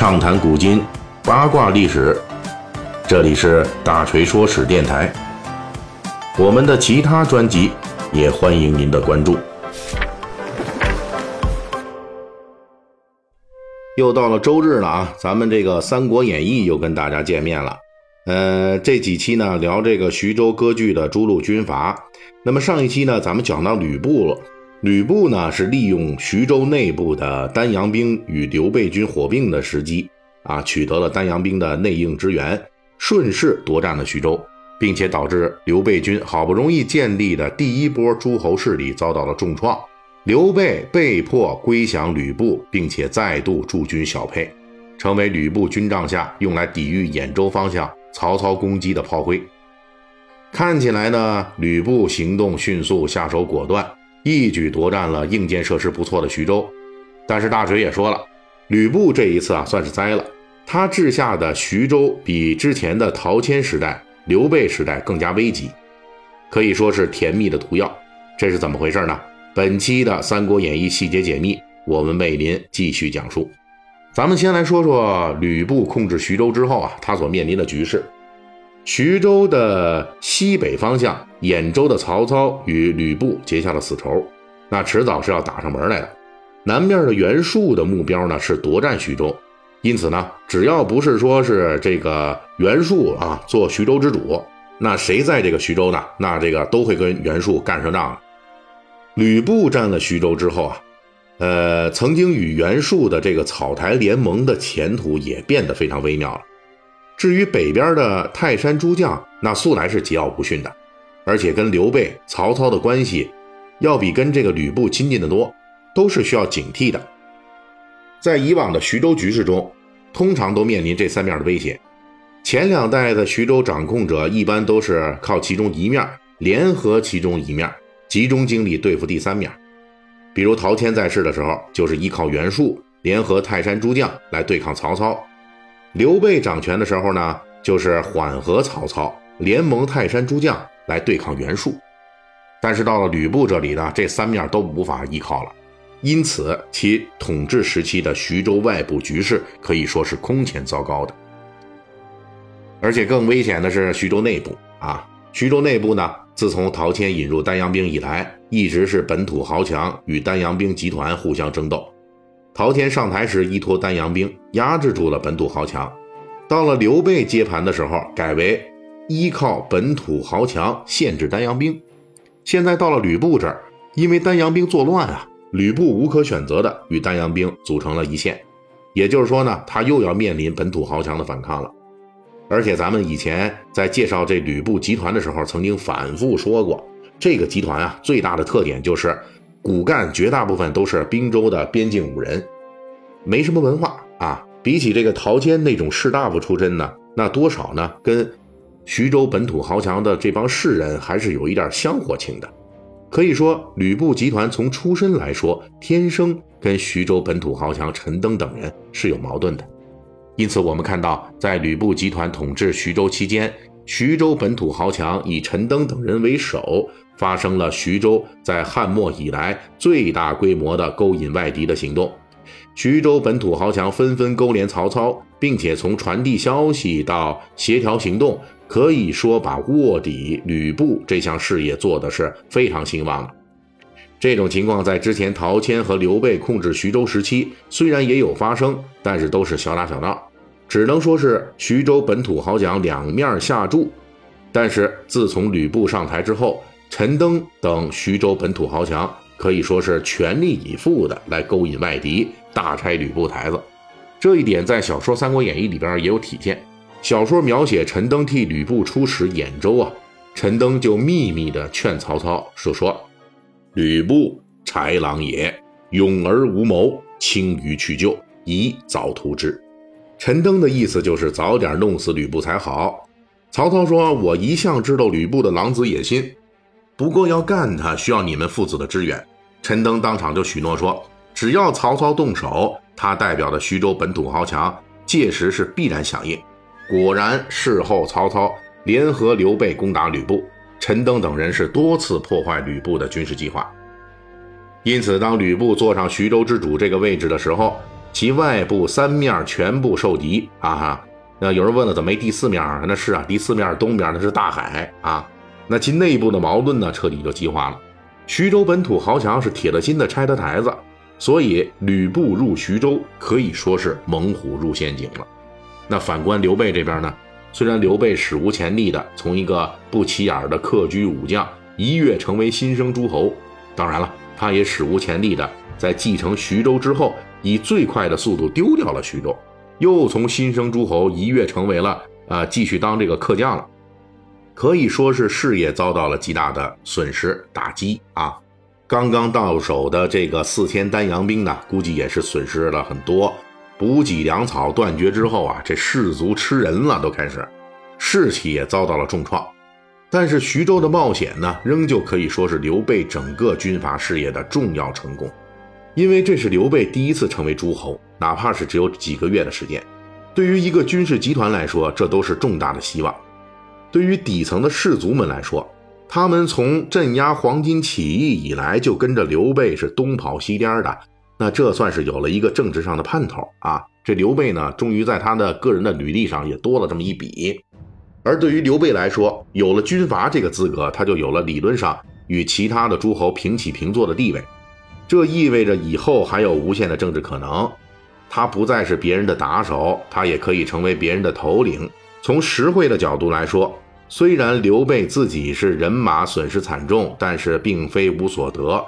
畅谈古今，八卦历史。这里是大锤说史电台。我们的其他专辑也欢迎您的关注。又到了周日了啊，咱们这个《三国演义》又跟大家见面了。呃，这几期呢聊这个徐州割据的诸路军阀。那么上一期呢，咱们讲到吕布了。吕布呢是利用徐州内部的丹阳兵与刘备军火并的时机啊，取得了丹阳兵的内应支援，顺势夺占了徐州，并且导致刘备军好不容易建立的第一波诸侯势力遭到了重创。刘备被迫归降吕布，并且再度驻军小沛，成为吕布军帐下用来抵御兖州方向曹操攻击的炮灰。看起来呢，吕布行动迅速，下手果断。一举夺占了硬件设施不错的徐州，但是大锤也说了，吕布这一次啊算是栽了。他治下的徐州比之前的陶谦时代、刘备时代更加危急，可以说是甜蜜的毒药。这是怎么回事呢？本期的《三国演义》细节解密，我们为您继续讲述。咱们先来说说吕布控制徐州之后啊，他所面临的局势。徐州的西北方向，兖州的曹操与吕布结下了死仇，那迟早是要打上门来的。南面的袁术的目标呢是夺占徐州，因此呢，只要不是说是这个袁术啊做徐州之主，那谁在这个徐州呢？那这个都会跟袁术干上仗。吕布占了徐州之后啊，呃，曾经与袁术的这个草台联盟的前途也变得非常微妙了。至于北边的泰山诸将，那素来是桀骜不驯的，而且跟刘备、曹操的关系要比跟这个吕布亲近的多，都是需要警惕的。在以往的徐州局势中，通常都面临这三面的威胁。前两代的徐州掌控者一般都是靠其中一面联合其中一面，集中精力对付第三面。比如陶谦在世的时候，就是依靠袁术联合泰山诸将来对抗曹操。刘备掌权的时候呢，就是缓和曹操，联盟泰山诸将来对抗袁术。但是到了吕布这里呢，这三面都无法依靠了，因此其统治时期的徐州外部局势可以说是空前糟糕的。而且更危险的是徐州内部啊，徐州内部呢，自从陶谦引入丹阳兵以来，一直是本土豪强与丹阳兵集团互相争斗。陶谦上台时依托丹阳兵压制住了本土豪强，到了刘备接盘的时候，改为依靠本土豪强限制丹阳兵。现在到了吕布这儿，因为丹阳兵作乱啊，吕布无可选择的与丹阳兵组成了一线，也就是说呢，他又要面临本土豪强的反抗了。而且咱们以前在介绍这吕布集团的时候，曾经反复说过，这个集团啊最大的特点就是。骨干绝大部分都是滨州的边境武人，没什么文化啊。比起这个陶谦那种士大夫出身呢，那多少呢？跟徐州本土豪强的这帮士人还是有一点香火情的。可以说，吕布集团从出身来说，天生跟徐州本土豪强陈登等人是有矛盾的。因此，我们看到，在吕布集团统治徐州期间，徐州本土豪强以陈登等人为首。发生了徐州在汉末以来最大规模的勾引外敌的行动，徐州本土豪强纷纷勾连曹操，并且从传递消息到协调行动，可以说把卧底吕布这项事业做的是非常兴旺。这种情况在之前陶谦和刘备控制徐州时期虽然也有发生，但是都是小打小闹，只能说是徐州本土豪强两面下注。但是自从吕布上台之后，陈登等徐州本土豪强可以说是全力以赴的来勾引外敌，大拆吕布台子。这一点在小说《三国演义》里边也有体现。小说描写陈登替吕布出使兖州啊，陈登就秘密的劝曹操说：“说吕布豺狼也，勇而无谋，轻于去救，宜早图之。”陈登的意思就是早点弄死吕布才好。曹操说：“我一向知道吕布的狼子野心。”不过要干他，需要你们父子的支援。陈登当场就许诺说：“只要曹操动手，他代表的徐州本土豪强届时是必然响应。”果然，事后曹操联合刘备攻打吕布，陈登等人是多次破坏吕布的军事计划。因此，当吕布坐上徐州之主这个位置的时候，其外部三面全部受敌啊哈。那有人问了，怎么没第四面啊？那是啊，第四面东边那是大海啊。那其内部的矛盾呢，彻底就激化了。徐州本土豪强是铁了心的拆他台子，所以吕布入徐州可以说是猛虎入陷阱了。那反观刘备这边呢，虽然刘备史无前例的从一个不起眼的客居武将一跃成为新生诸侯，当然了，他也史无前例的在继承徐州之后，以最快的速度丢掉了徐州。又从新生诸侯一跃成为了啊，继续当这个客将了，可以说是事业遭到了极大的损失打击啊。刚刚到手的这个四千丹阳兵呢，估计也是损失了很多。补给粮草断绝之后啊，这士卒吃人了，都开始士气也遭到了重创。但是徐州的冒险呢，仍旧可以说是刘备整个军阀事业的重要成功。因为这是刘备第一次成为诸侯，哪怕是只有几个月的时间，对于一个军事集团来说，这都是重大的希望。对于底层的士族们来说，他们从镇压黄巾起义以来，就跟着刘备是东跑西颠的，那这算是有了一个政治上的盼头啊！这刘备呢，终于在他的个人的履历上也多了这么一笔。而对于刘备来说，有了军阀这个资格，他就有了理论上与其他的诸侯平起平坐的地位。这意味着以后还有无限的政治可能，他不再是别人的打手，他也可以成为别人的头领。从实惠的角度来说，虽然刘备自己是人马损失惨重，但是并非无所得。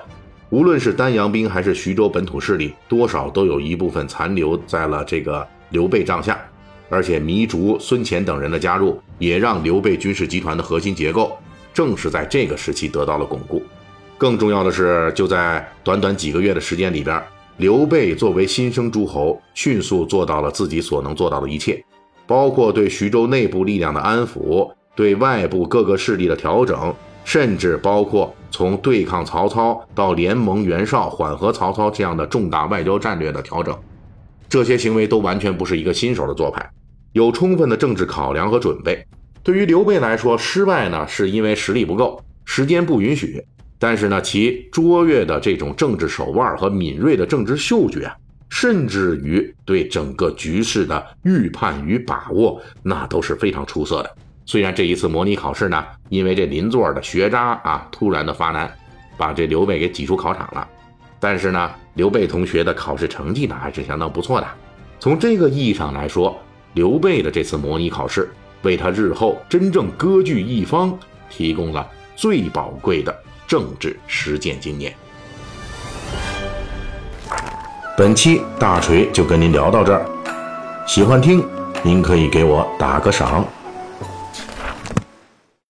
无论是丹阳兵还是徐州本土势力，多少都有一部分残留在了这个刘备帐下。而且糜竺、孙乾等人的加入，也让刘备军事集团的核心结构，正是在这个时期得到了巩固。更重要的是，就在短短几个月的时间里边，刘备作为新生诸侯，迅速做到了自己所能做到的一切，包括对徐州内部力量的安抚，对外部各个势力的调整，甚至包括从对抗曹操到联盟袁绍、缓和曹操这样的重大外交战略的调整，这些行为都完全不是一个新手的做派，有充分的政治考量和准备。对于刘备来说，失败呢，是因为实力不够，时间不允许。但是呢，其卓越的这种政治手腕和敏锐的政治嗅觉，甚至于对整个局势的预判与把握，那都是非常出色的。虽然这一次模拟考试呢，因为这邻座的学渣啊突然的发难，把这刘备给挤出考场了，但是呢，刘备同学的考试成绩呢还是相当不错的。从这个意义上来说，刘备的这次模拟考试，为他日后真正割据一方提供了最宝贵的。政治实践经验。本期大锤就跟您聊到这儿，喜欢听您可以给我打个赏。